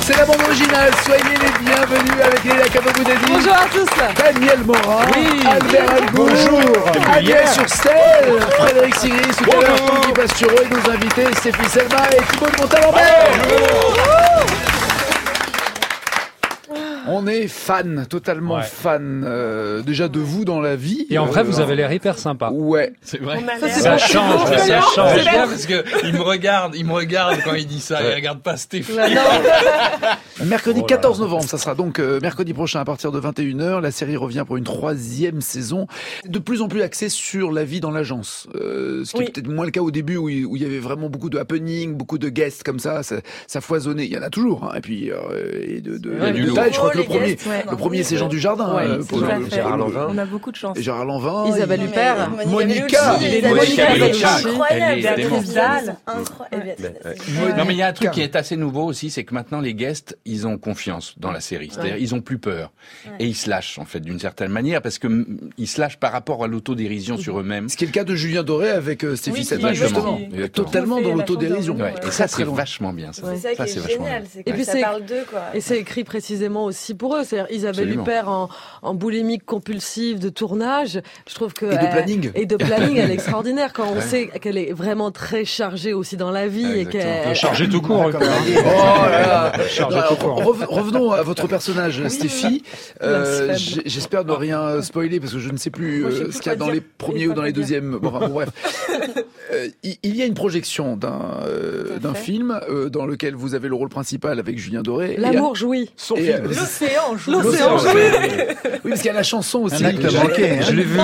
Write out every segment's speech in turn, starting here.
C'est la bande originale, soyez les bienvenus avec Léla Kababoudadi. Bonjour à tous. Daniel Morin, Oui. Albert Albour, Bonjour. Agnès Surstel, Frédéric Siris, tout à l'heure, Guy Pastureau et nos invités, Stéphie Selma et Thibaut de Montalembert. On est fan, totalement Ouais. fan, euh, déjà de vous dans la vie. Et en vrai, Euh, vous avez l'air hyper sympa. Ouais. C'est vrai. Ça, Ça change, ça change. c'est bien parce que il me regarde, il me regarde quand il dit ça. Il regarde pas Stéphane. Ouais, non. Mercredi Oh là 14 novembre, ça sera donc euh, mercredi prochain à partir de 21h. La série revient pour une troisième saison, de plus en plus axée sur la vie dans l'agence. Euh, ce qui Oui. est peut-être moins le cas au début où, il où il y avait vraiment beaucoup de happening, beaucoup de guests comme ça, ça, ça foisonnait. Il y en a toujours. hein. Et puis euh, et de, de, Ouais, de du taille, lourd. je crois que le premier, guests, ouais. le premier c'est Jean Dujardin. Ouais, euh. Gérard Lanvin. On a beaucoup de chance. Et Gérard Lanvin. Isabelle Huppert. Monica. Monica incroyable. Non mais il y a un truc qui est assez nouveau aussi, c'est que maintenant les guests, ils ont confiance dans la série. C'est-à-dire ils ont plus peur et ils se lâchent en fait d'une certaine manière parce que ils se lâchent par rapport à l'autodérision sur eux-mêmes. Ce qui est le cas de Julien Doré avec euh, Stéphie qui- justement. Totalement dans l'autodérision. Et ça c'est vachement bien. Ça, C'est ça qui Ça, est c'est vachement génial, bien. Et puis ça c'est- parle d'eux, quoi. Et c'est écrit précisément aussi pour eux. C'est-à-dire Isabelle Absolument. Huppert en, en boulimique compulsive de tournage. Je trouve que Et de elle- planning. et de planning, elle est extraordinaire quand on sait qu'elle est vraiment très chargée aussi dans la vie et qu'elle Chargé tout court. Oh là là. Chargé Non, tout alors, court. rev- revenons à votre personnage, Stéphie. Euh, J'espère ne rien spoiler parce que je ne sais plus Moi, je sais euh, ce qu'il y a dans dire. les premiers ou dans les dire. deuxièmes. Bon, enfin, bon, bref. Euh, il y a une projection d'un euh, film euh, dans lequel vous avez le rôle principal avec Julien Doré. Et- l'amour jouit. et, euh, L'océan joue. L'océan. Oui, parce qu'il y a la chanson aussi. acte manqué, hein. Je l'ai vu.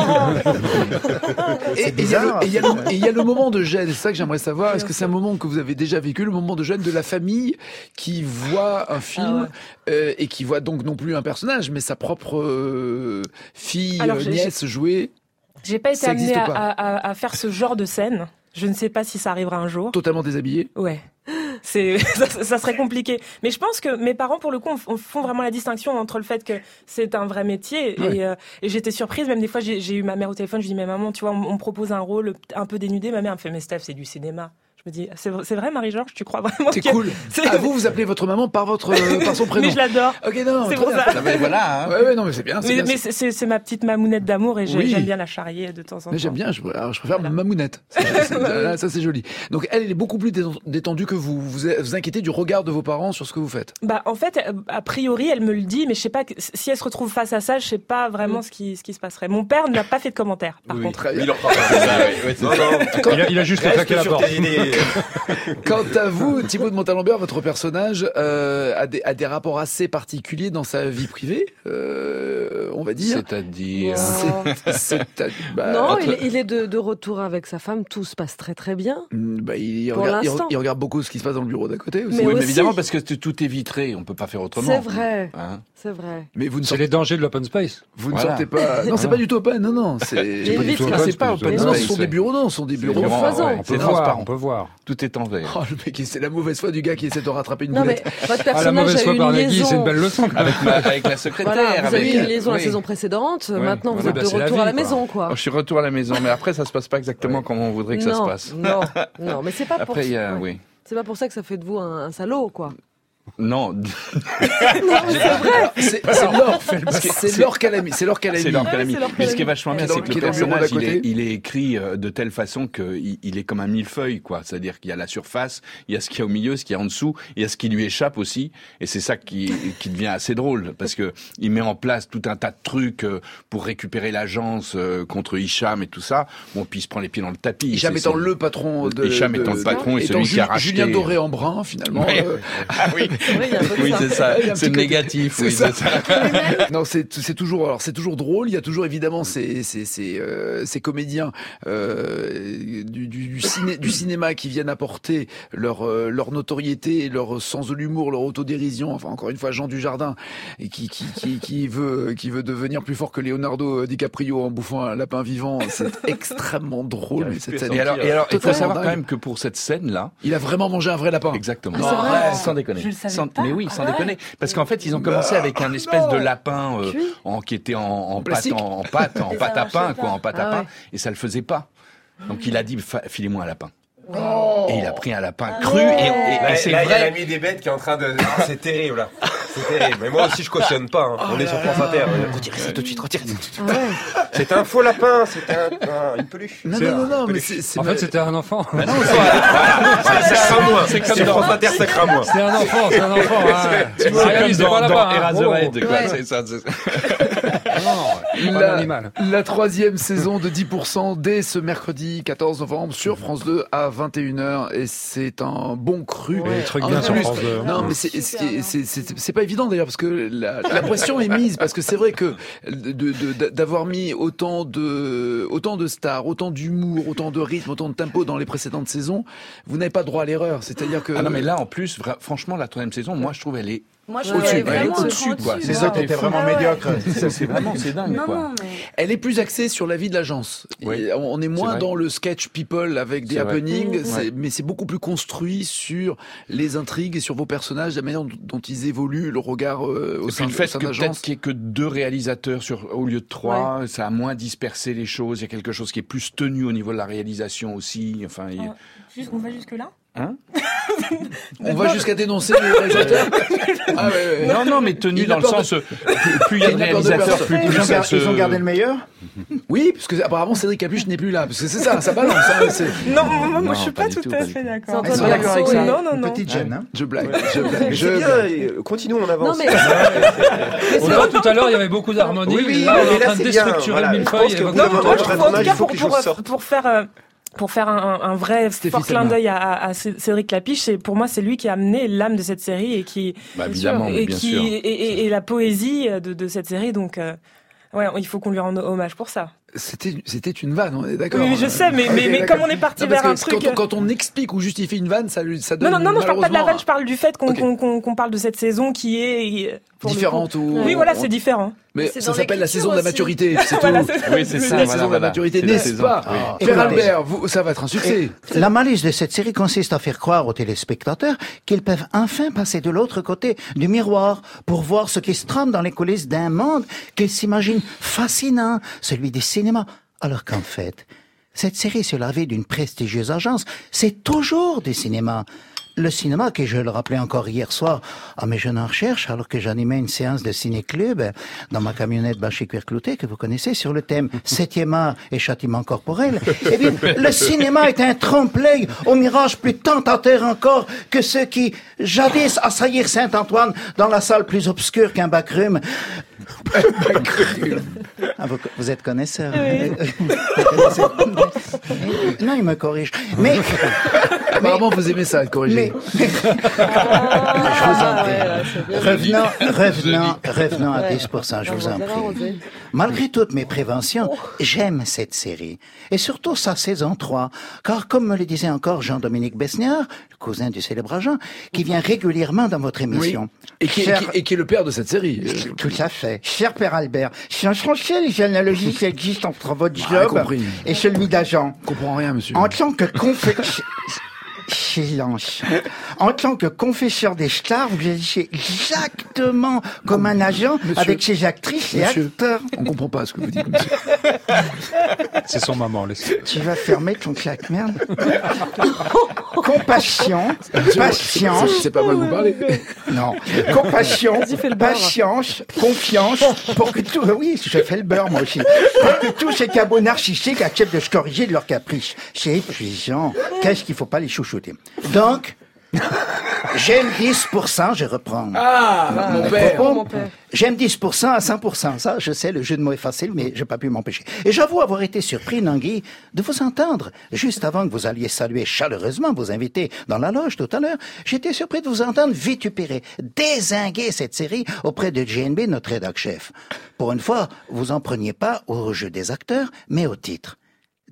Et il y a le- moment de gêne, c'est ça que j'aimerais savoir. Est-ce que c'est un moment que vous avez déjà vécu, le moment de gêne de la famille qui voit un film euh, et qui voit donc non plus un personnage, mais sa propre euh, fille, nièce jouer J'ai pas été amenée à faire ce genre de scène. Je ne sais pas si ça arrivera un jour. totalement déshabillée? Ouais. C'est, ça, ça serait compliqué. Mais je pense que mes parents, pour le coup, on- on font vraiment la distinction entre le fait que c'est un vrai métier. Et, euh, et j'étais surprise, même des fois, j'ai j'ai eu ma mère au téléphone, je lui dis, mais maman, tu vois, on, on me propose un rôle un peu dénudé. Ma mère me fait, mais Steph, c'est du cinéma. Je me dis, c'est vrai- Marie-Georges, tu crois vraiment C'est que- cool. c'est- Ah, vous, vous appelez votre maman par votre euh, par son prénom. Mais je l'adore. Ok, non, C'est pour bien. ça. Ah ben voilà. hein. Ouais, ouais, non, mais c'est bien. c'est Mais, mais c'est- ma petite mamounette d'amour et Oui. j'aime bien la charrier de temps en temps. Mais j'aime bien, je, alors, je préfère Voilà. Mamounette. Là, ça c'est joli. Donc elle, elle est beaucoup plus déten- détendue que vous. Vous vous inquiétez du regard de vos parents sur ce que vous faites? Bah, en fait, euh, a priori, elle me le dit, mais je sais pas si elle se retrouve face à ça, je sais pas vraiment ce qui, ce qui se passerait. Mon père n'a pas fait de commentaire, par Oui. contre. Il il a juste claqué la porte. Quant à vous, Thibaut de Montalembert, votre personnage euh, a, des, a des rapports assez particuliers dans sa vie privée, euh, on va dire. C'est-à-dire. C'est- c'est- bah, non, entre- il, est- il est de, de retour avec sa femme. Tout se passe très très bien. Mm, bah, il, Pour regarde, il, l'instant. il regarde beaucoup ce qui se passe dans le bureau d'à côté aussi. Mais oui, mais évidemment parce que tout est vitré, on peut pas faire autrement. C'est vrai. Hein C'est vrai. Mais vous ne C'est sortez, les dangers de l'open space. vous ne sortez pas. Non, c'est pas du tout open. Non, non, c'est. Les pas du tout open. c'est pas open Non, non, ce sont des bureaux. Non, ce sont des bureaux. vraiment- foisons. ouais, On c'est peut voir, on peut voir. Tout est en verre. Oh, le mec, c'est la mauvaise foi du gars qui essaie de rattraper une Non mais votre Ah, la personnage mauvaise a foi eu par Nagui, c'est une belle leçon. Avec, ma- avec la secrétaire. Voilà, vous avez avec, eu une liaison la saison précédente. Maintenant, vous êtes bah, de la retour à la maison, quoi. Alors, je suis retour à la maison, mais après ça se passe pas exactement comme on voudrait que ça se passe. non, non, mais c'est pas pour Après, il y a, ouais. oui. C'est pas pour ça que ça fait de vous un, un salaud, quoi. Non, C'est c'est l'or. C'est l'or qu'elle a mis. C'est l'or qu'elle a c'est leur Mais ce qui est vachement bien, c'est que le personnage, il est, côté. il est écrit euh, de telle façon qu'il il est comme un millefeuille, quoi. C'est-à-dire qu'il y a la surface, il y a ce qu'il y a au milieu, ce qu'il y a en dessous, il y a ce qui lui échappe aussi. Et c'est ça qui, qui devient assez drôle, parce que il met en place tout un tas de trucs euh, pour récupérer l'agence euh, contre Hicham et tout ça. Bon, puis il se prend les pieds dans le tapis. Hicham étant le patron de. Hicham étant le patron et celui qui a racheté. Julien Doré en brun, finalement. Ah oui, vrai, il y a un peu de oui, c'est ça. C'est négatif, c'est oui, ça. c'est ça. non, c'est c'est toujours alors c'est toujours drôle. Il y a toujours évidemment ces ces ces, euh, ces comédiens euh, du, du, du, ciné- du cinéma qui viennent apporter leur euh, leur notoriété, leur sens de l'humour, leur autodérision. Enfin encore une fois Jean Dujardin et qui qui qui, qui veut qui veut devenir plus fort que Leonardo DiCaprio en bouffant un lapin vivant. C'est extrêmement drôle cette scène. Et alors, et alors il faut savoir quand même que pour cette scène-là, Il a vraiment mangé un vrai lapin. exactement. Ah, vrai Sans déconner. Je le savais Sans- pas. mais oui, Ah sans ouais. déconner. Parce qu'en fait, ils ont commencé avec un espèce de lapin euh, en, qui était en, en pâte, en, en pâte, en pâte à pain, quoi, en pâte Ah à pain, ouais. et ça le faisait pas. Donc il a dit, filez-moi un lapin. Oh. Et il a pris un lapin cru, et, et- et Là, c'est là, il y a vrai. l'ami des bêtes qui est en train de. Ah, c'est terrible là. C'est terrible. Mais moi aussi, je cautionne pas. hein. On est sur France Inter. Retirez ça tout de suite, retirez ça tout de suite. Ouais. C'était un faux lapin. C'était un, un- une peluche. Non, non, non, non, mais c'est c'est En fait, c'était un enfant. Voilà, ça craint moins. C'est comme sur dans- France Inter, ça craint moins. C'est un enfant, c'est un enfant. hein. C'est prend dans là-bas, hein. Eraserhead, quoi. C'est ça, La, la troisième saison de 10% dès ce mercredi 14 novembre sur France 2 à 21h et c'est un bon cru. Ouais. Des trucs En bien sur plus- France 2. Non, mais c'est bien. c'est- pas évident d'ailleurs parce que la, la pression est mise parce que c'est vrai que de- de- d'avoir mis autant de autant de stars, autant d'humour, autant de rythme, autant de tempo dans les précédentes saisons, vous n'avez pas droit à l'erreur. C'est-à-dire que Ah non, mais là, en plus, franchement, la troisième saison, moi, je trouve elle est Moi, je Au-dessus, au-dessus, quoi. Les autres étaient vraiment Ah médiocres. Ça, c'est vraiment, c'est dingue, Non, quoi. non, mais. Elle est plus axée sur la vie de l'agence. Oui. On est moins dans le sketch people avec des happenings, Mmh. mais c'est beaucoup plus construit sur les intrigues et sur vos personnages, la manière dont- ils évoluent, le regard euh, au Et sein, puis le fait au sein que peut-être qu'il n'y ait que deux réalisateurs sur, au lieu de trois, ça a moins dispersé les choses. Il y a quelque chose qui est plus tenu au niveau de la réalisation aussi. Enfin, il juste- on va jusque là On va jusqu'à dénoncer les réalisateurs. ah ouais, ouais, ouais. Non, non, mais tenu Il a dans le peur de- sens, euh, plus- plus il y a de a réalisateurs, personne. plus, Ils plus ont ça gar- se... ils ont gardé le meilleur? Oui, parce que apparemment Cédric Capuche n'est plus là, parce que c'est ça, ça balance. hein, Non, moi, moi, Non, je suis pas tout, tout, à fait d'accord. D'accord avec ça. Non, non, Une non. petite gêne, hein Je blague, je blague. Je euh, continuons, on Non avance. mais, On voit tout à l'heure, il y avait beaucoup d'harmonie. Oui, oui, là, on est en train de déstructurer voilà. le Je millefeuille. pense et que votre vous Non, moi, je trouve en tout cas faut pour, faire euh, pour faire un, un vrai fort clin d'œil à, à, à Cédric Lapiche, c'est pour moi c'est lui qui a amené l'âme de cette série et qui Bah, évidemment, et bien qui sûr. et, et- et la poésie de, de cette série donc euh, ouais il faut qu'on lui rende hommage pour ça. C'était, c'était une vanne, on est d'accord. Oui, je sais, mais- mais- mais comme on est parti Non, vers un truc- Quand, quand on explique ou justifie une vanne, ça, lui- ça Non donne non non, non je parle pas de la vanne, je parle du fait qu'on Ok. qu'on- qu'on- qu'on parle de cette saison qui est différente ou. Oui voilà c'est différent. Mais ça s'appelle la saison de la maturité, c'est tout. c'est- Oui, c'est ça, la voilà, saison de la maturité, n'est-ce pas Écoutez. Albert, vous, ça va être un succès. La malice de cette série consiste à faire croire aux téléspectateurs qu'ils peuvent enfin passer de l'autre côté du miroir pour voir ce qui se trame dans les coulisses d'un monde qu'ils s'imaginent fascinant, celui du cinéma. Alors qu'en fait, cette série sur la vie d'une prestigieuse agence, c'est toujours du cinéma. Le cinéma, que je le rappelais encore hier soir à mes jeunes en recherche, alors que j'animais une séance de ciné-club dans ma camionnette bâchée cuir clouté, que vous connaissez, sur le thème Septième art et châtiment corporel. Eh bien, le cinéma est un trompe-l'œil au mirage plus tentateur encore que ceux qui, jadis, assaillirent Saint-Antoine dans la salle plus obscure qu'un backroom. Ah, vous, vous êtes connaisseur. Vous connaissez- non, il me corrige. Mais, Apparemment, vous aimez ça, corrigé. mais, je vous en Ah, prie. ouais, ouais. Revenons, revenons, revenons à Ouais. 10%, je vous en prie. Malgré toutes mes préventions, j'aime cette série. Et surtout sa saison 3. Car comme me le disait encore Jean-Dominique Besniard, le cousin du célèbre agent, qui vient régulièrement dans votre Oui. émission. Et qui, Cher- et qui- et qui est le père de cette série. Euh, Tout à fait. Cher Père Albert, si on changeait les analogies qui existent entre votre job et celui d'agent, Je comprends rien, monsieur. en tant que confé... Silence. En tant que confesseur des stars, vous agissez exactement comme un agent Monsieur- avec ses actrices et Monsieur. acteurs. On comprend pas ce que vous dites, monsieur. C'est son maman, laissez. Tu vas fermer ton claque merde. Compassion, patience, C'est pas moi que vous parlez. non. Compassion, patience, confiance, pour que tout, oui, je fais le beurre, moi aussi. Pour que tous ces cabots narcissiques acceptent de se corriger de leurs caprices. C'est épuisant. Qu'est-ce qu'il faut pas les chouchouter? Donc, j'aime 10%, je reprends. Ah, mon père. Mon père. J'aime 10% à 100%. Ça, je sais, le jeu de mots est facile, mais j'ai pas pu m'empêcher. Et j'avoue avoir été surpris, Nangui, de vous entendre. Juste avant que vous alliez saluer chaleureusement vos invités dans la loge tout à l'heure, j'étais surpris de vous entendre vitupérer, désinguer cette série auprès de JNB, notre rédac chef. Pour une fois, vous en preniez pas au jeu des acteurs, mais au titre.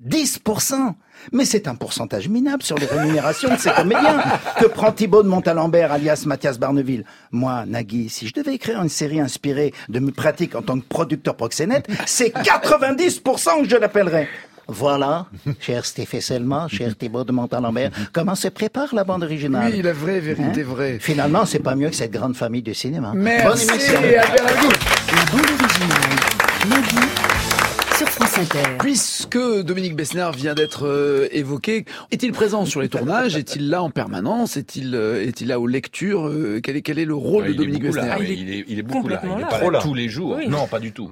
10%! Mais c'est un pourcentage minable sur les rémunérations de ces comédiens que prend Thibaut de Montalembert, alias Mathias Barneville? Moi, Nagui, si je devais écrire une série inspirée de mes pratiques en tant que producteur proxénète, c'est 90% que je l'appellerais. Voilà, cher Stéphane Selma, cher Thibaut de Montalembert, comment se prépare la bande originale? Oui, la vraie vérité Hein? vraie. Finalement, c'est pas mieux que cette grande famille du cinéma. Bonne Merci, émission. Albert Lagout. La bande originale. Inter. Puisque Dominique Besnard vient d'être euh, évoqué, est-il présent sur les tournages? Est-il là en permanence? Est-il euh, est-il là aux lectures? Euh, quel, est, quel est le rôle Ouais, de Dominique Besnard ouais, il est il, est, il est beaucoup là. Il est là. pas Trop là là. tous les jours. Oui. Non, pas du tout.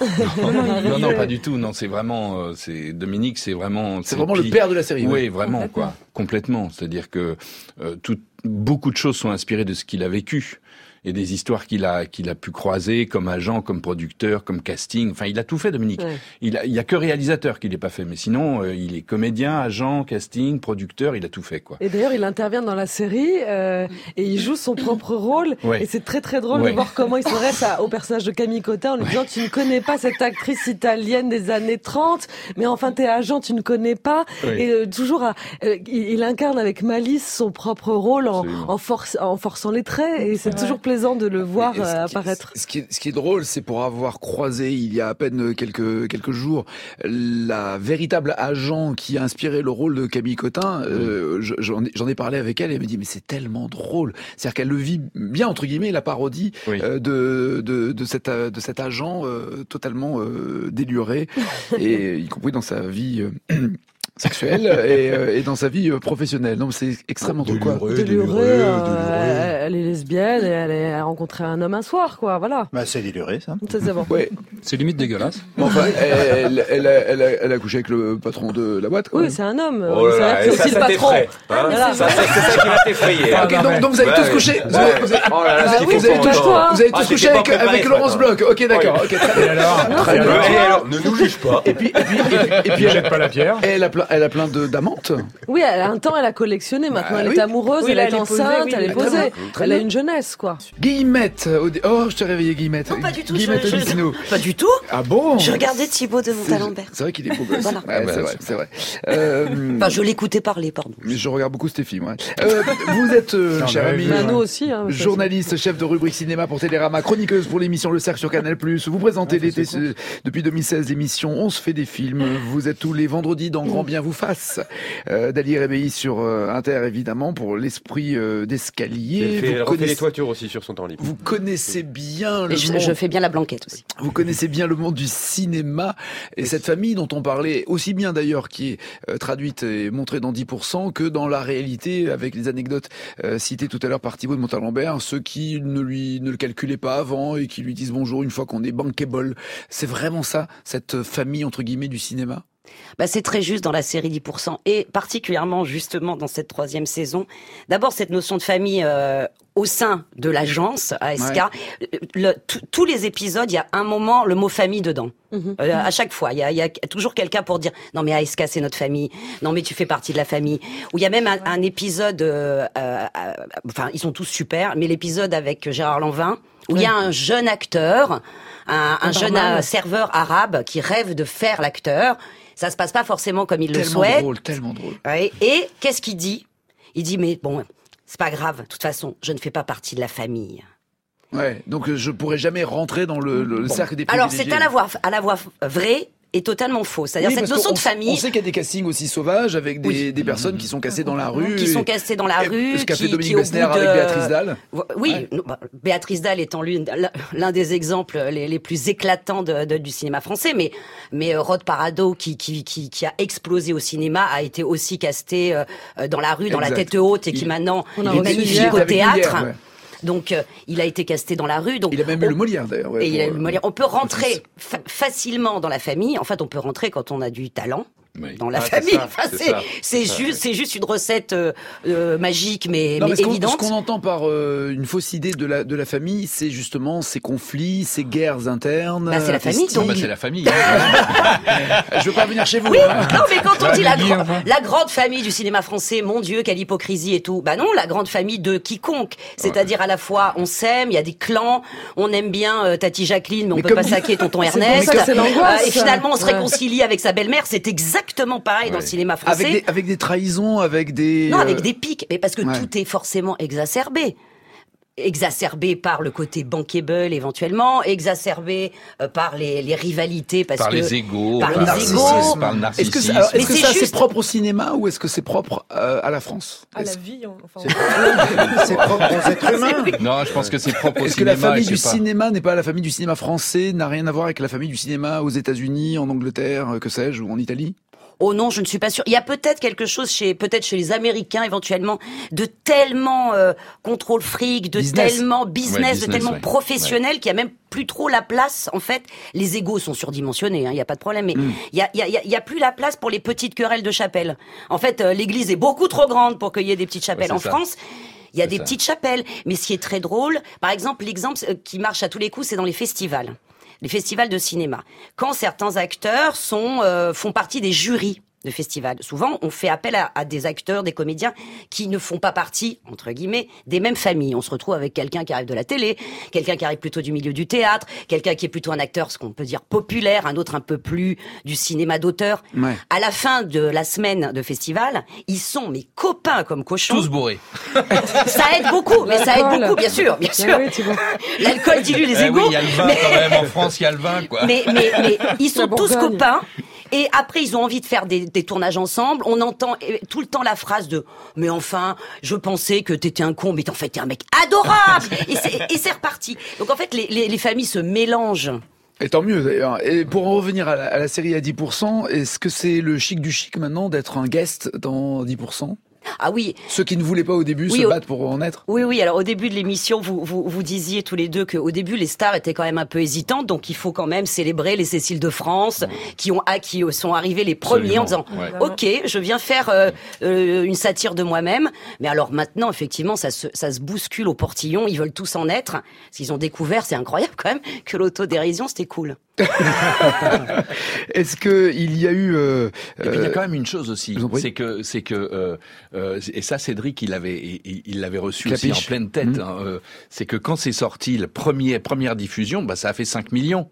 Non, non, Non, pas du tout. Non, c'est vraiment, euh, c'est Dominique, c'est vraiment. C'est vraiment le père de la série. Oui, ouais. vraiment, quoi. Complètement. C'est-à-dire que euh, tout, beaucoup de choses sont inspirées de ce qu'il a vécu et des histoires qu'il a qu'il a pu croiser comme agent, comme producteur, comme casting. Enfin, il a tout fait, Dominique. Ouais. Il a, il y a que réalisateur qui l'ait pas fait, mais sinon, euh, il est comédien, agent, casting, producteur. Il a tout fait, quoi. Et d'ailleurs, il intervient dans la série euh, et il joue son propre rôle. Ouais. Et c'est très très drôle Ouais. de voir comment il s'adresse à- au personnage de Camille Cotin en lui disant tu ne connais pas cette actrice italienne des années 30, mais enfin t'es agent, tu ne connais pas. Oui. Et euh, toujours, à- euh, il, il incarne avec malice son propre rôle en, en, force, en forçant les traits. Et c'est toujours plaisant de le voir ce euh, qui- apparaître. Ce qui, est, ce qui est drôle, c'est pour avoir croisé il y a à peine quelques quelques jours la véritable agent qui a inspiré le rôle de Camille Cotin. euh, je- J'en ai, parlé avec elle et elle me dit mais c'est tellement drôle. C'est-à-dire qu'elle le vit bien entre guillemets la parodie Oui. euh, de, de de cet euh, de cet agent euh, totalement euh, déluré et y compris dans sa vie. Euh, sexuelle et, euh, et dans sa vie euh, professionnelle. Non, c'est extrêmement drôle. Quoi. Délurée, euh, elle est lesbienne et elle, est- elle a rencontré un homme un soir, quoi. Voilà. Bah, c'est déluré, ça. C'est bon. Ouais. C'est limite dégueulasse. Enfin, elle, elle, a, elle, a, elle a couché avec le patron de la boîte. Quoi. Oui, c'est un homme. Oh là Ça là, ça, aussi le ça patron. t'effraie. Hein Voilà. Ça, c'est ça qui va t'effrayer. hein. Ok, donc, donc vous avez Ouais, tous couché. Vous pas tous, Ah, pas avec, avec ce Laurence. Bloch. Ok, d'accord. Euh, bien. et alors, ne nous juge pas. Et puis, et puis, et puis, et puis, elle, Jette pas la pierre. elle a plein, elle a plein de d'amantes. Oui, elle a un temps, elle a collectionné. Maintenant, Bah elle oui. est amoureuse, Oui, elle est elle posée, enceinte, oui, elle est posée. Très bien. Elle a une jeunesse, quoi. Guillemette. Oh, je t'ai réveillé, Guillemette. Non, pas du tout. Guillemette je, je-. Pas du tout. Ah bon Je regardais Thibaut de Montalembert. C'est vrai qu'il est beau gosse. Voilà. Ouais, bah, c'est vrai, vrai. Euh, Enfin, je l'écoutais parler, pardon. mais je regarde beaucoup Stéphie, moi. Euh, vous êtes, euh, cher ami, ouais. nous aussi. Hein, Journaliste, chef de rubrique cinéma pour Télérama, chroniqueuse pour l'émission Le Cercle sur Canal+. Vous présentez l'été depuis 2016 l'émission On se fait des films. Vous êtes tous les vendredis dans Grand Bien vous fasse. Euh, Dali Rébéi sur euh, Inter évidemment pour l'esprit euh, Elle d'escalier. fait, elle Vous, refait les connaissez- toitures aussi sur son temps libre. vous connaissez bien le je, monde. je fais bien la blanquette aussi. Vous connaissez bien le monde du cinéma et cette famille dont on parlait aussi bien d'ailleurs qui est euh, traduite et montrée dans 10% que dans la réalité avec les anecdotes euh, citées tout à l'heure par Thibaut de Montalembert, ceux qui ne lui ne le calculaient pas avant et qui lui disent bonjour une fois qu'on est bankable. C'est vraiment ça, cette famille entre guillemets du cinéma? Bah, c'est très juste dans la série 10% et particulièrement justement dans cette troisième saison. D'abord cette notion de famille euh, au sein de l'agence ASK. Le- tous les épisodes, il y a un moment le mot famille dedans. Mhm. Euh, à chaque fois, il y a, il y a toujours quelqu'un pour dire non mais ASK c'est notre famille, non mais tu fais partie de la famille. Ou il y a même un, un épisode, euh, euh, euh, enfin ils sont tous super, mais l'épisode avec Gérard Lanvin où il y a un jeune acteur, un, un jeune serveur arabe qui rêve de faire l'acteur. Ça se passe pas forcément comme il le Tellement souhaite. drôle, tellement drôle. Ouais. Et qu'est-ce qu'il dit? Il dit mais bon, c'est pas grave. De toute façon, je ne fais pas partie de la famille. Ouais, donc euh, je pourrais jamais rentrer dans le, le- le cercle des Alors privilégiés. c'est à la fois à la fois vrai et totalement faux. C'est-à-dire Oui, cette notion de famille On sait qu'il y a des castings aussi sauvages avec des, Oui. des personnes qui sont cassées dans la rue. qui et- sont cassées dans la et rue, Ce qu'a fait qui, Dominique Bessner de- avec Béatrice Dalle. Oui, Ouais. bah, Béatrice Dalle étant l'une, l'un des exemples les, les plus éclatants de- de- du cinéma français, mais mais euh, Rod Parado qui, qui qui qui a explosé au cinéma a été aussi casté euh, dans la rue, dans la tête haute et qui Il- maintenant est magnifique au hier, théâtre. ouais. Donc euh, il a été casté dans la rue. Donc Il a même eu on- le Molière d'ailleurs. ouais, et il a pour, eu le Molière. On peut rentrer fa- facilement dans la famille. En fait, on peut rentrer quand on a du talent Oui. dans la Ah, famille. Enfin, c'est juste une recette euh, euh, magique mais, Non, mais mais ce qu'on- évidente. ce qu'on entend par euh, une fausse idée de la, de la famille, c'est justement ces conflits, ces guerres internes. Bah, c'est la famille, donc. Bah, c'est la famille. hein. Je veux pas venir chez vous. Oui, hein. non, mais quand on dit la, grande famille du cinéma français, mon Dieu, quelle hypocrisie et tout. Bah non, la grande famille de quiconque. C'est-à-dire à la fois, on s'aime, il y a des clans, on aime bien euh, Tati Jacqueline, mais on Mais peut pas saquer tonton Ernest. et finalement, on se réconcilie avec sa belle-mère. C'est exactement pareil dans le cinéma français. Avec des, avec des trahisons, avec des. Non, avec des pics, mais parce que ouais. tout est forcément exacerbé. exacerbé par le côté bankable éventuellement, exacerbé euh, par les, les rivalités parce Par que les égaux, par par, les le égaux. par le Est-ce narcissisme. que, c'est- alors, est-ce Mais que c'est ça juste- c'est propre au cinéma ou est-ce que c'est propre euh, à la France? À la vie, enfin, C'est propre aux êtres humains. Non, je pense que c'est propre au est-ce que la cinéma. famille du cinéma n'est pas la famille du cinéma français, n'a rien à voir avec la famille du cinéma aux États-Unis, en Angleterre, que sais-je, ou en Italie? Oh non, je ne suis pas sûre. Il y a peut-être quelque chose chez peut-être chez les Américains éventuellement de tellement euh, contrôle fric, de Business. tellement business, Ouais, de tellement ouais. professionnel qu'il y a même plus trop la place. En fait, les égos sont surdimensionnés, hein, il y a pas de problème. Mais il y, a, il y, a, y a- y a plus la place pour les petites querelles de chapelle. En fait, euh, l'église est beaucoup trop grande pour qu'il y ait des petites chapelles. en ça. France. Il y a des ça. petites chapelles, mais ce qui est très drôle, par exemple, l'exemple euh, qui marche à tous les coups, c'est dans les festivals, les festivals de cinéma. Quand certains acteurs sont euh, font partie des jurys de festivals, souvent on fait appel à, à des acteurs, des comédiens qui ne font pas partie entre guillemets des mêmes familles. On se retrouve avec quelqu'un qui arrive de la télé, quelqu'un qui arrive plutôt du milieu du théâtre, quelqu'un qui est plutôt un acteur, ce qu'on peut dire populaire, un autre un peu plus du cinéma d'auteur. Ouais. À la fin de la semaine de festival, ils sont mes copains comme cochons. Tous bourrés. Ça aide beaucoup, mais ça aide beaucoup, bien sûr, bien sûr. oui. L'alcool dilue les Eh égaux. oui, il y a le vin mais, quand même. En France, il y a le vin, quoi. mais, mais, mais ils sont tous copains. Et après, ils ont envie de faire des, tournages ensemble. On entend euh, tout le temps la phrase de « Mais enfin, je pensais que t'étais un con, mais en fait, t'es un mec adorable !» Et c'est reparti. Donc en fait, les familles se mélangent. Et tant mieux d'ailleurs. Et pour en revenir à la, à la série à 10%, est-ce que c'est le chic du chic maintenant d'être un guest dans 10% Ah oui, Ceux qui ne voulaient pas au début Oui, se au- battent pour en être Oui, oui. Alors au début de l'émission, vous, vous, vous disiez tous les deux qu'au début, les stars étaient quand même un peu hésitantes, donc il faut quand même célébrer les Cécile de France qui ont qui sont arrivés les premiers en disant ouais. OK, je viens faire euh, euh, une satire de moi-même. Mais alors maintenant, effectivement, ça se, ça se bouscule au portillon. Ils veulent tous en être. S'ils ont découvert, c'est incroyable quand même que l'autodérision, c'était cool. Est-ce que il y a eu euh, Et puis il y a euh, quand même une chose aussi, c'est que c'est que euh, euh, et ça Cédric il avait il il l'avait reçu aussi Clapiche. en pleine tête. Mhm. hein, euh, c'est que quand c'est sorti la première première diffusion, bah ça a fait 5 millions.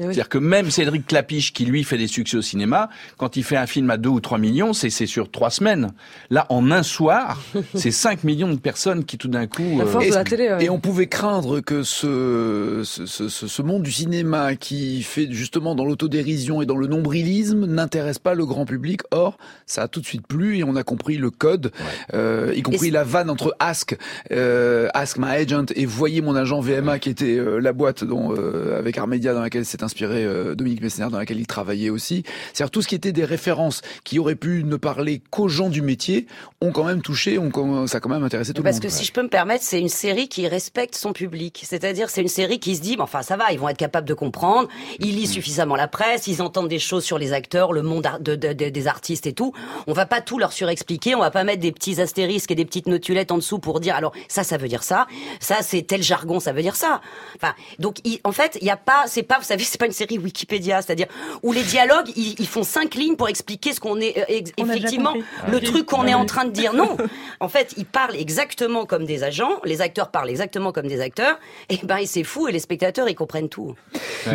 Eh oui. C'est-à-dire que même Cédric Clapiche, qui lui fait des succès au cinéma, quand il fait un film à 2 ou 3 millions, c'est c'est sur 3 semaines. Là, en un soir, c'est 5 millions de personnes qui tout d'un coup... La euh, force de Est-ce la télé. ouais. Et on pouvait craindre que ce, ce, ce, ce- monde du cinéma qui fait justement dans l'autodérision et dans le nombrilisme n'intéresse pas le grand public? Or, ça a tout de suite plu et on a compris le code, euh, y compris c'est- la vanne entre Ask, euh, Ask My Agent et Voyez mon agent VMA qui était euh, la boîte dont, euh, avec Armedia dans laquelle s'est inspiré euh, Dominique Messner, dans laquelle il travaillait aussi. C'est-à-dire tout ce qui était des références qui auraient pu ne parler qu'aux gens du métier ont quand même touché, ont, ça a quand même intéressé tout Parce le que monde. si je peux me permettre, c'est une série qui respecte son public. C'est-à-dire, c'est une série qui se dit, mais enfin, ça va, ils vont être capables de comprendre. Ils lisent suffisamment la presse, ils entendent des choses sur les acteurs, le monde de- de- de- des artistes et tout. On va pas tout leur surexpliquer. On va pas mettre des petits astérisques et des petites notulettes en dessous pour dire, alors ça, ça veut dire ça. Ça, c'est tel jargon, ça veut dire ça. Enfin, donc, il- en fait, il y a pas, c'est pas, vous savez, c'est pas une série Wikipédia, c'est-à-dire où les dialogues, ils, ils font cinq lignes pour expliquer ce qu'on est euh, On effectivement le truc qu'on est en train de dire. Non, en fait, ils parlent exactement comme des agents, les acteurs parlent exactement comme des acteurs, et ben c'est fou, et les spectateurs ils comprennent tout.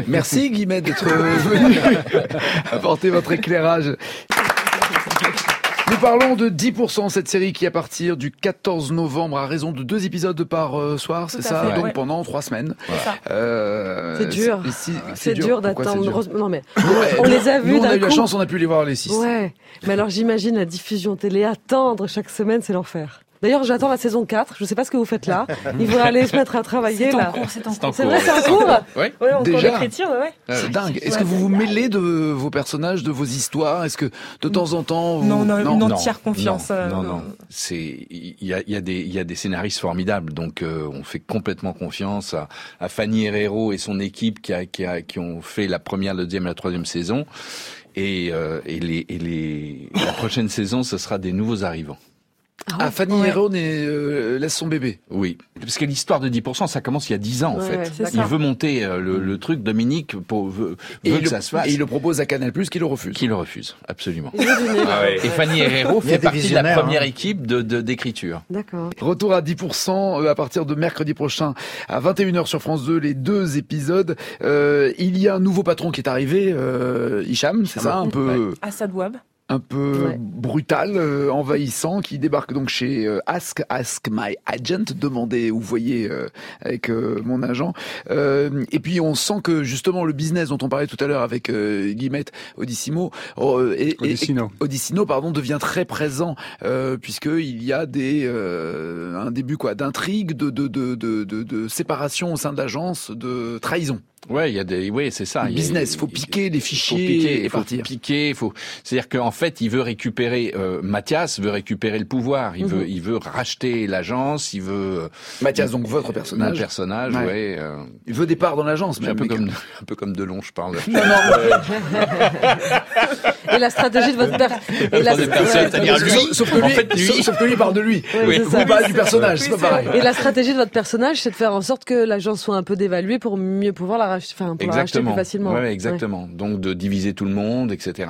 Merci Guillemette d'être venu apporter votre éclairage. Nous parlons de 10%, cette série qui à partir du 14 novembre a raison de deux épisodes par euh, soir, c'est à ça fait, Donc ouais. pendant trois semaines. C'est ça. Euh, C'est dur. C'est dur d'attendre. dur Non mais Ouais, on nous- les a vus Nous, on a eu la chance, on a pu les voir les six. Ouais. Mais alors j'imagine la diffusion télé attendre chaque semaine, c'est l'enfer. D'ailleurs, j'attends la saison 4. Je sais pas ce que vous faites là. Il faudrait aller se mettre à travailler C'est en là. cours, c'est en cours. C'est vrai, c'est en cours. cours. Ouais. Ouais, en cours d'écriture, ouais, ouais. C'est dingue. Est-ce que vous vous mêlez de vos personnages, de vos histoires? Est-ce que de temps en temps vous... Non, on a une Non, entière confiance. Non, euh, non, non. C'est il y a, il y a des il y a des scénaristes formidables, donc euh, on fait complètement confiance à, à Fanny Herrero et son équipe qui a, qui a qui ont fait la première, la deuxième et la troisième saison. Et, euh, et les et les la prochaine saison, ce sera des nouveaux arrivants. Ah, Fanny Héron euh, laisse son bébé. Oui, parce que l'histoire de 10%, ça commence il y a 10 ans en Ouais, fait. ouais, il ça. veut monter euh, le, le truc. Dominique pour, veut, Et veut il, que le, ça se fasse. et il le propose à Canal+, qui le refuse. Qui le refuse, absolument. Nez, là. Et Fanny Herrero fait partie de la première hein. équipe de de- d'écriture. D'accord. Retour à 10% euh, à partir de mercredi prochain à 21h sur France 2, les deux épisodes. Euh, il y a un nouveau patron qui est arrivé, euh, Hicham, c'est ça un peu Assad Wab. Un peu Ouais. brutal, euh, envahissant, qui débarque donc chez euh, Ask, Ask My Agent, demandez ou voyez euh, avec euh, mon agent. Euh, et puis on sent que justement le business dont on parlait tout à l'heure avec euh, Guillemette Odissimo, euh, et, et- Odissino. Odissino, pardon, devient très présent euh, puisque il y a des euh, un début quoi d'intrigue, de de, de de de de séparation au sein de l'agence, de trahison. Ouais, il y a des, oui, c'est ça. Le Il a- business, faut piquer faut fichiers piquer, et faut partir. piquer, faut. C'est-à-dire qu'en fait, il veut récupérer. Euh, Mathias veut récupérer le pouvoir. Il veut, il veut racheter l'agence. Il veut. euh, Mathias, donc votre Mon personnage, personnage, Ouais. ouais. euh, il veut des parts dans l'agence, un peu comme, un peu comme Delon, je parle. Non, non, Et la stratégie de votre père. Et la... Ouais. c'est-à-dire lui. Sauf, que lui, En fait, lui- sauf, que lui parle de lui. Oui, ça. parlez du personnage, c'est pas pareil. Et la stratégie de votre personnage, c'est de faire en sorte que l'agence soit un peu dévaluée pour mieux pouvoir la racheter, enfin, pour la racheter plus Exactement. facilement. Ouais, exactement. Donc de diviser tout le monde, etc.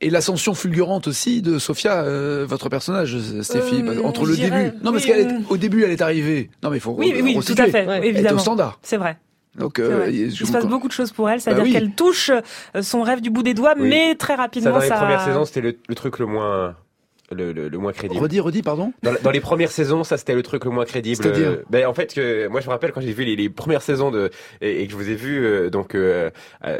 Et l'ascension fulgurante aussi de Sophia, euh, votre personnage, Stéphie, Euh, entre le début. Non, parce est, euh, au début, elle est arrivée. Non, mais il faut. Oui, oui, tout à fait, Ouais. Elle est au évidemment. standard. C'est vrai. Donc, euh, Il se passe beaucoup de choses pour elle, c'est-à-dire oui. qu'elle touche euh, son rêve du bout des doigts, Oui. mais très Ça, rapidement dans les ça. premières saisons, c'était le, le truc le moins, le, le, le moins crédible. Redis, redis, pardon. Dans, les premières saisons, ça c'était le truc le moins crédible. C'est-à-dire Euh, ben, en fait, que moi je me rappelle quand j'ai vu les, les premières saisons de et, et que je vous ai vu euh, donc euh,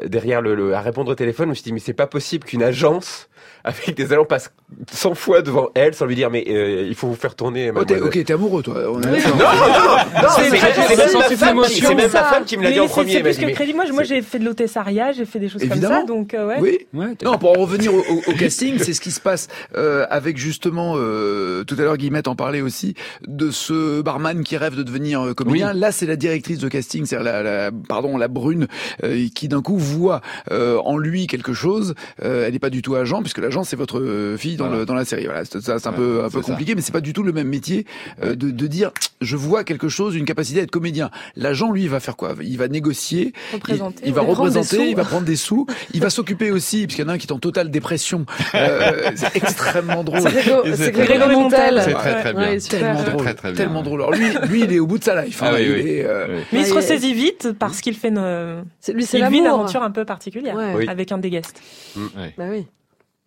derrière le, le- à répondre au téléphone, je me suis dit mais c'est pas possible qu'une agence avec des agents passe 100 fois devant elle sans lui dire mais euh, il faut vous faire tourner. Oh, mademoiselle. ok, t'es amoureux, toi. On Oui. d'accord. Non, non, non, C'est même ma femme qui- émotion. c'est même ma Ça. femme qui me l'a Mais dit en premier. C'est plus que mais- crédible. Moi, moi, j'ai fait de l'hôtessariat, j'ai fait des choses Évidemment. comme ça, donc euh, ouais. Oui. Ouais, Non, pour en revenir au, au- au casting, c'est ce qui se passe euh, avec justement euh, tout à l'heure Guillemette en parlait aussi de ce barman qui rêve de devenir euh, comédien. Là, c'est la directrice de casting, c'est la, la pardon la brune euh, qui d'un coup voit euh, en lui quelque chose. Euh, elle n'est pas du tout agent puisque l'agent c'est votre euh, fille dans Voilà. le dans la série. Voilà, c'est un Ouais, peu un peu c'est ça. compliqué, mais c'est pas du tout le même métier euh, de, de dire je vois quelque chose, une capacité à être comédien. L'agent lui il va faire quoi? Il va négocier, il, Représenter, il va représenter, il va prendre des sous, il va s'occuper aussi, puisqu'il y en a un qui est en totale dépression. Euh, c'est extrêmement drôle. C'est c'est Grégory Montel. C'est très très bien. Tellement drôle, très, très bien. tellement drôle. Alors lui, lui, il est au bout de sa life. hein. Ah oui, Il oui. est, euh. Mais il se ressaisit vite parce qu'il fait une, C'est- Lui, c'est il vit une aventure un peu particulière Ouais. Oui. avec un des guests. Ouais. Bah oui.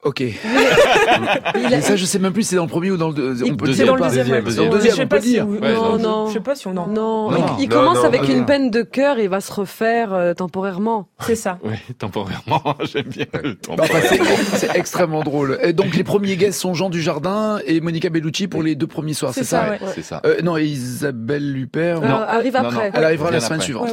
Ok. Mais a- ça, je sais même plus si c'est dans le premier ou dans le deux. On peut le C'est dire dans le pas deuxième. Deuxième, deuxième. Dans le deuxième, Je sais on pas peut si dire. non, je- non. Je sais pas si on en. Non, Non, il, commence avec une peine de cœur et va se refaire euh, temporairement. C'est ça. Oui, temporairement, j'aime bien le temps. Enfin, c'est- extrêmement drôle. Donc les premiers guests sont Jean Dujardin et Monica Bellucci pour les deux premiers soirs, c'est ça. C'est ça. Euh, Non, et Isabelle Luppert. Euh, non. arrive après. Elle arrivera la semaine suivante.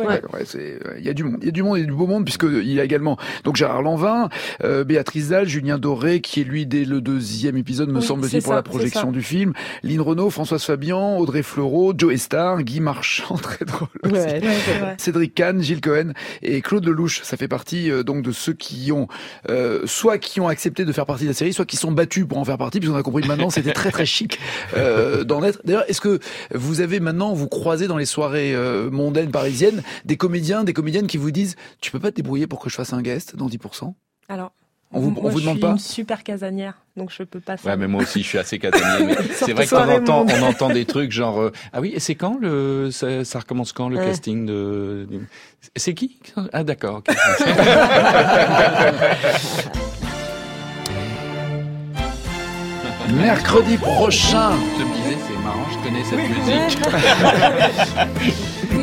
Il y a du monde, il y a du monde et du beau monde puisque il y a également donc Gérard Lanvin, euh, Béatrice Dalle, Julien Doré qui est lui dès le deuxième épisode me Oui, semble-t-il pour ça, la projection du film, Lynn Renault, Françoise Fabian, Audrey Fleurot, Joe Star, Guy Marchand très drôle. aussi. Ouais. Ouais, c'est vrai. Cédric Kahn, Gilles Cohen et Claude Lelouch. Ça fait partie euh, donc de ceux qui ont euh, soit qui ont accepté de faire partie de la série, soit qui sont battus pour en faire partie, puisqu'on a compris que maintenant c'était très très chic euh, d'en être. D'ailleurs, est-ce que vous avez maintenant vous croisez dans les soirées euh, mondaines parisiennes des comédiens, des comédiennes qui vous disent tu peux pas te débrouiller pour que je fasse un guest dans 10% Alors. On vous, on moi, vous je demande suis pas une super casanière, donc je peux pas ça. Ouais, mais moi aussi, je suis assez casanier. mais c'est vrai qu'on entend, on entend des trucs genre euh, ah oui, et c'est quand le ça, ça recommence quand le Ouais. casting de c'est qui? Ah d'accord. ok. Mercredi prochain. Je me disais c'est marrant, je connais cette musique.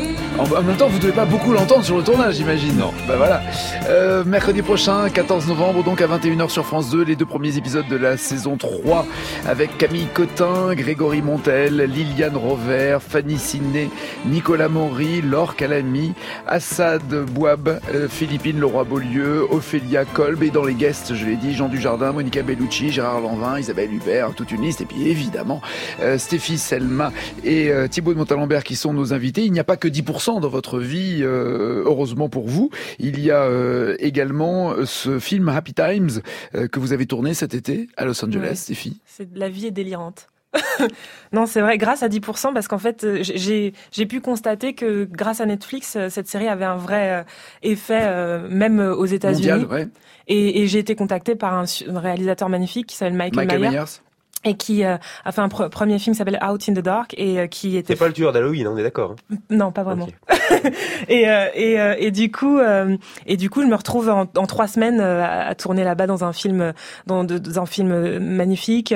En, en même temps, vous devez pas beaucoup l'entendre sur le tournage, j'imagine. Non. Bah voilà. Euh, mercredi prochain, 14 novembre, donc à 21h sur France 2, les deux premiers épisodes de la saison 3 avec Camille Cotin, Grégory Montel, Liliane Rover, Fanny Sidney, Nicolas Maury, Laure Calamy, Assad Bouab, euh, Philippine Leroy-Beaulieu, Ophélia Kolb et dans les guests, je l'ai dit, Jean Dujardin, Monica Bellucci, Gérard Lanvin, Isabelle Hubert, toute une liste et puis évidemment euh, Stéphie Selma et euh, Thibaut de Montalembert qui sont nos invités. Il n'y a pas que 10% dans votre vie, euh, heureusement pour vous. Il y a euh, également euh, ce film Happy Times euh, que vous avez tourné cet été à Los Angeles. Stéphie. C'est la vie est délirante. non, c'est vrai, grâce à 10%, parce qu'en fait, j'ai pu constater que grâce à Netflix, cette série avait un vrai effet, euh, même aux États-Unis. Ouais. Et, et j'ai été contactée par un, réalisateur magnifique qui s'appelle Michael, Michael Mayer, Myers. Et qui euh, a fait un pre- premier film qui s'appelle Out in the Dark et euh, qui était C'est pas le tueur d'Halloween, on est d'accord. hein. Non pas vraiment. Et, euh, et, euh, et du coup euh, et du coup je me retrouve en, en trois semaines euh, à, à tourner là-bas dans un film dans, de- dans un film magnifique du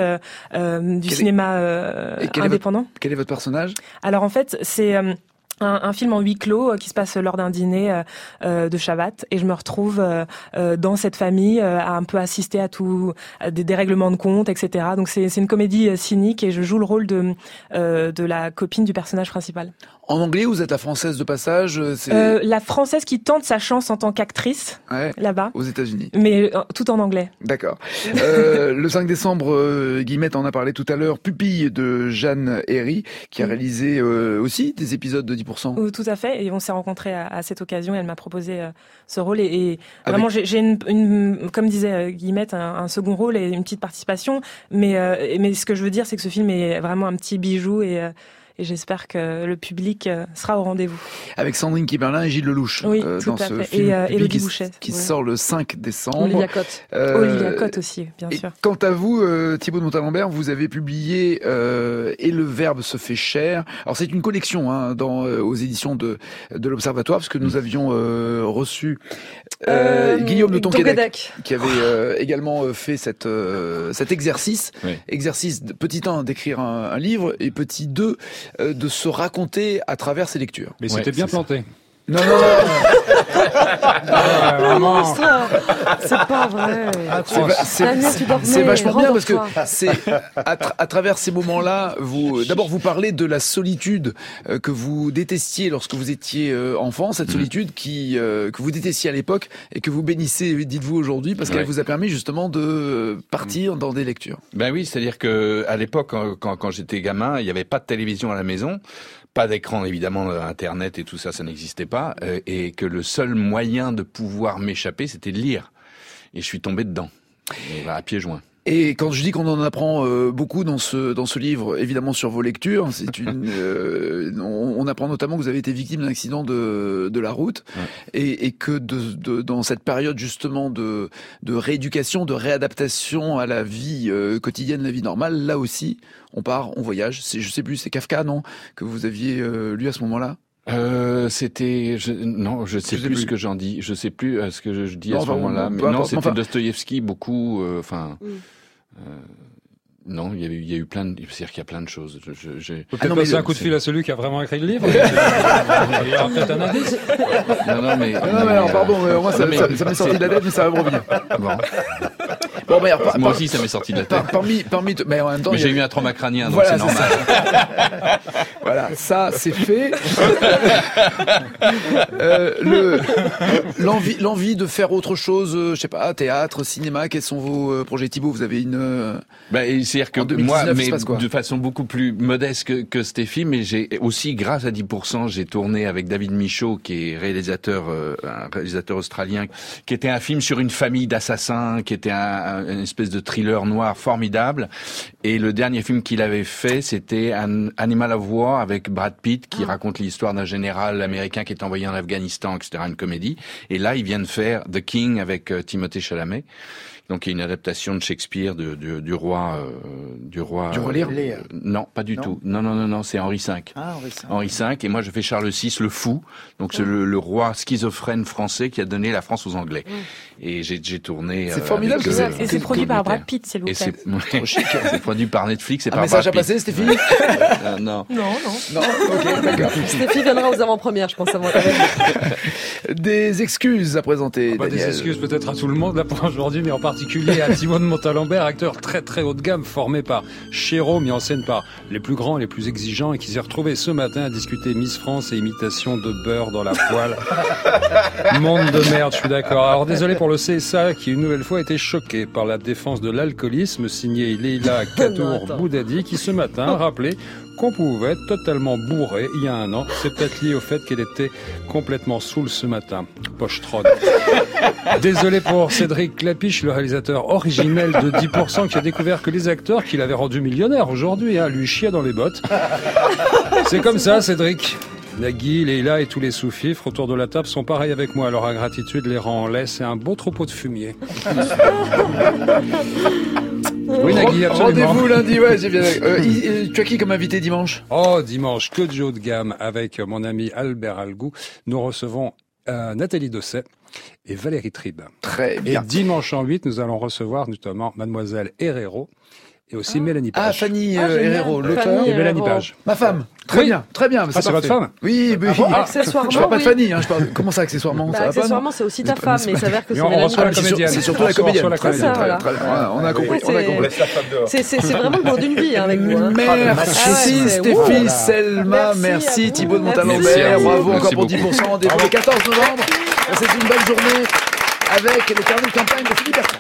Quel est- cinéma euh, Et quel est indépendant. Quel est votre personnage? Alors en fait, c'est euh, un, un film en huis clos euh, qui se passe lors d'un dîner euh, euh, de Shabbat et je me retrouve euh, euh, dans cette famille euh, à un peu assister à tout à des dérèglements de compte, etc. Donc c'est une comédie cynique et je joue le rôle de de la copine du personnage principal. En anglais, vous êtes la française de passage euh, Euh, la française qui tente sa chance en tant qu'actrice ouais, là-bas, aux États-Unis. mais euh, tout en anglais. D'accord. Euh, le 5 décembre, euh, Guillemette en a parlé tout à l'heure, Pupille de Jeanne Herry, qui a réalisé euh, aussi des épisodes de 10%. Euh, Tout à fait. Et on s'est rencontrés à, à cette occasion. Et elle m'a proposé ce rôle. Et, vraiment, j'ai j'ai une, une, comme disait Guillemette, un, un second rôle et une petite participation. Mais, euh, mais ce que je veux dire, c'est que ce film est vraiment un petit bijou. Et, euh, et j'espère que le public euh, sera au rendez-vous. Avec Sandrine Kiberlin et Gilles Lelouch. Oui, euh, tout dans à ce fait. film Et, euh, qui, Bouchet, qui ouais. sort le 5 décembre. Olivia Cotte. Euh, Olivia Cotte aussi, bien et sûr. Quant à vous, euh, Thibaut de Montalembert, vous avez publié euh, Et le verbe se fait cher. Alors c'est une collection hein, dans, euh, aux éditions de, de l'Observatoire, parce que nous avions euh, reçu euh, Guillaume de Tonquédec, qui avait euh, également fait cette, euh, cet exercice. Oui. Exercice, petit 1, d'écrire un, un livre, et petit 2, euh, de se raconter à travers ses lectures. Mais Ouais, c'était bien ça. planté. Non, non, non, Ah. Monstre C'est pas vrai. c'est va- c'est- vachement bien parce que c'est à, tra- à travers ces moments-là, vous d'abord vous parlez de la solitude euh, que vous détestiez lorsque vous étiez euh, enfant, cette solitude qui euh, que vous détestiez à l'époque et que vous bénissez, dites-vous aujourd'hui, parce qu'elle Ouais. vous a permis justement de partir dans des lectures. Ben oui, c'est-à-dire que à l'époque, quand, quand, quand j'étais gamin, il n'y avait pas de télévision à la maison, pas d'écran évidemment, euh, Internet et tout ça, ça n'existait pas, euh, et que le seul moyen de pouvoir m'échapper, c'était de lire. Et je suis tombé dedans, bah, à pieds joints. Et quand je dis qu'on en apprend euh, beaucoup dans ce dans ce livre, évidemment sur vos lectures, c'est une euh, on, on apprend notamment que vous avez été victime d'un accident de de la route Ouais. et, et que de, de- dans cette période justement de de rééducation, de réadaptation à la vie euh, quotidienne, la vie normale, là aussi, on part, on voyage. C'est je sais plus, c'est Kafka non que vous aviez lu à ce moment-là? Euh, c'était je, non, je sais Je sais plus plus. ce que j'en dis. Je sais plus ce que je, je dis Non, à ce enfin, moment-là. Mais non, c'était enfin- Dostoïevski beaucoup. euh, Enfin, Mm. euh, non, il y a eu, il y a eu plein. De, c'est-à-dire qu'il y a plein de choses. Je, je, Ah non, mais passer un coup de fil à celui qui a vraiment écrit le livre. Il y aura peut-être un indice. non, non, mais, Non, mais alors euh, pardon, mais moi non, mais- ça m'est sorti de la tête, mais ça va me revenir. Bon, Bon, mais alors, par- moi par- aussi, ça m'est sorti de la tête. par- parmi parmi mais en même temps, Mais j'ai eu un trauma crânien, donc Voilà, c'est normal. Voilà, ça c'est fait. Euh, le l'envie l'envie de faire autre chose, euh, je sais pas, théâtre, cinéma, quels sont vos euh, projets Thibaut Vous avez une euh, Bah, c'est-à-dire que En 2019, moi, mais passe de façon beaucoup plus modeste que, que Stéphie, mais j'ai aussi, grâce à 10%, j'ai tourné avec David Michaud, qui est réalisateur, un réalisateur australien, qui était un film sur une famille d'assassins, qui était un, un- une espèce de thriller noir formidable. Et le dernier film qu'il avait fait, c'était un Animal of War avec Brad Pitt, qui raconte l'histoire d'un général américain qui est envoyé en Afghanistan, etc., une comédie. Et là, il vient de faire The King avec euh, Timothée Chalamet. Donc, il y a une adaptation de Shakespeare de, de- du roi, euh, du roi. Du roi Lear Lear. euh, Non, pas du Non tout. Non, non, non, non, c'est Henri V. Ah, oui, ça. Henri V, et moi je fais Charles VI, le fou, donc c'est le, le roi schizophrène français qui a donné la France aux Anglais. Et j'ai tourné. C'est euh, formidable avec, que euh, ça- Et c'est produit par. Brad Pitt, s'il vous Et plaît. c'est ouais, c'est produit par Netflix et un par message à Brad Pitt. passer, Stéphanie Euh, non. Non, non. Non, ok, d'accord. Stéphie viendra aux avant-premières, je pense. Avant Des excuses à présenter. Pas des Daniel. excuses peut-être à tout le monde là pour aujourd'hui, mais en particulier à Simone Montalembert, acteur très très haut de gamme, formé par Chéreau, mis en scène par les plus grands et les plus exigeants, et qui s'est retrouvé ce matin à discuter Miss France et imitation de beurre dans la poêle. Monde de merde, je suis d'accord. Alors désolé pour le CSA qui une nouvelle fois a été choqué par la défense de l'alcoolisme signée Leila attends. Boudadi qui ce matin a rappelé qu'on pouvait être totalement bourré il y a un an. C'est peut-être lié au fait qu'elle était complètement saoule ce matin. Pochetronne. Désolé pour Cédric Clapiche, le réalisateur originel de 10% qui a découvert que les acteurs qu'il avait rendus millionnaires aujourd'hui, hein, lui chiaient dans les bottes. C'est comme ça, Cédric. Nagui, Leila et tous les sous-fifres autour de la table sont pareils avec moi. Leur ingratitude les rend en laisse et un beau troupeau de fumier. Oui, Nagui, absolument. Rendez-vous lundi, ouais, j'ai bien. Euh, tu as qui comme invité dimanche? Oh, dimanche, que de jeu de gamme avec mon ami Albert Algou. Nous recevons euh, Nathalie Dosset et Valérie Tribe. Très Et bien. dimanche en 8, nous allons recevoir notamment Mademoiselle Herrero et aussi Mélanie Ah, Page. Fanny Ah, euh. Herrero, l'auteur. Et Mélanie euh, Page. Ma femme. Très Oui. bien, très bien. Ah, c'est votre femme Oui, mais Ah, accessoirement, je parle pas de. Fanny, hein, je parle. Comment ça, accessoirement Bah, ça accessoirement, c'est aussi ta Mais- femme, mais il c'est s'avère que c'est on Mélanie reçoit la Page. c'est sur- comédienne. C'est surtout la comédienne. On a compris. On a c'est- compris. laisse la femme dehors. C'est vraiment le mot d'une vie hein, avec vous. hein. Merci Ah ouais, c'est- Stéphie. Selma, Merci. Thibaut de Montalembert, bravo encore pour beaucoup. 10%, rendez-vous le 14 novembre. C'est une belle journée avec les carnets de campagne de Philippe Bertrand.